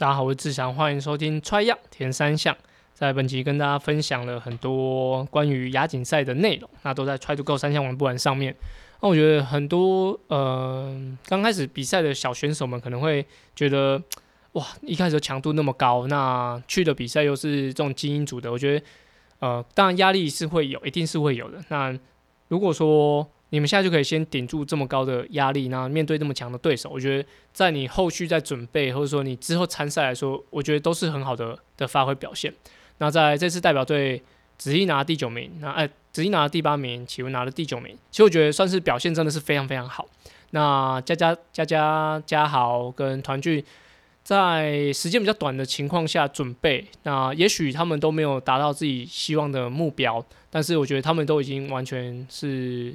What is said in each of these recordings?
大家好，我是志祥，欢迎收听 Try 样田三项。在本集跟大家分享了很多关于亚锦赛的内容，那都在 Try to Go 三项玩不完上面。那我觉得很多呃刚开始比赛的小选手们可能会觉得，哇，一开始强度那么高，那去的比赛又是这种精英组的，我觉得呃当然压力是会有，一定是会有的。那如果说你们现在就可以先顶住这么高的压力，那面对这么强的对手，我觉得在你后续在准备，或者说你之后参赛来说，我觉得都是很好的的发挥表现。那在这次代表队，子怡拿第九名，那哎，子怡拿了第八名，启文拿了第九名，其实我觉得算是表现真的是非常非常好。那佳佳佳佳佳豪跟团聚在时间比较短的情况下准备，那也许他们都没有达到自己希望的目标，但是我觉得他们都已经完全是。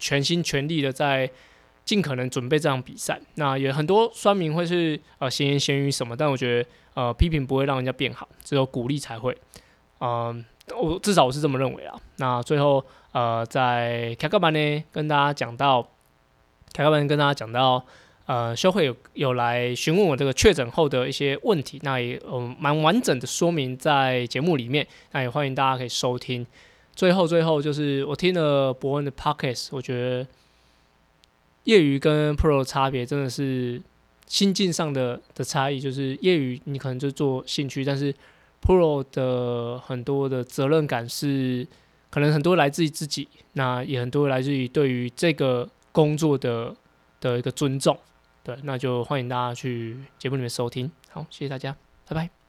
全心全力的在尽可能准备这场比赛，那也很多酸民会是呃闲言闲语什么，但我觉得呃批评不会让人家变好，只有鼓励才会。嗯、我至少我是这么认为啊。那最后呃在凯克班呢跟大家讲到，凯克班跟大家讲到呃修会有有来询问我这个确诊后的一些问题，那也嗯蛮、完整的说明在节目里面，那也欢迎大家可以收听。最后，最后就是我听了博恩的 Podcast，我觉得业余跟 Pro 的差别真的是心境上的的差异。就是业余你可能就做兴趣，但是 Pro 的很多的责任感是可能很多来自于自己，那也很多来自于对于这个工作的的一个尊重。对，那就欢迎大家去节目里面收听。好，谢谢大家，拜拜。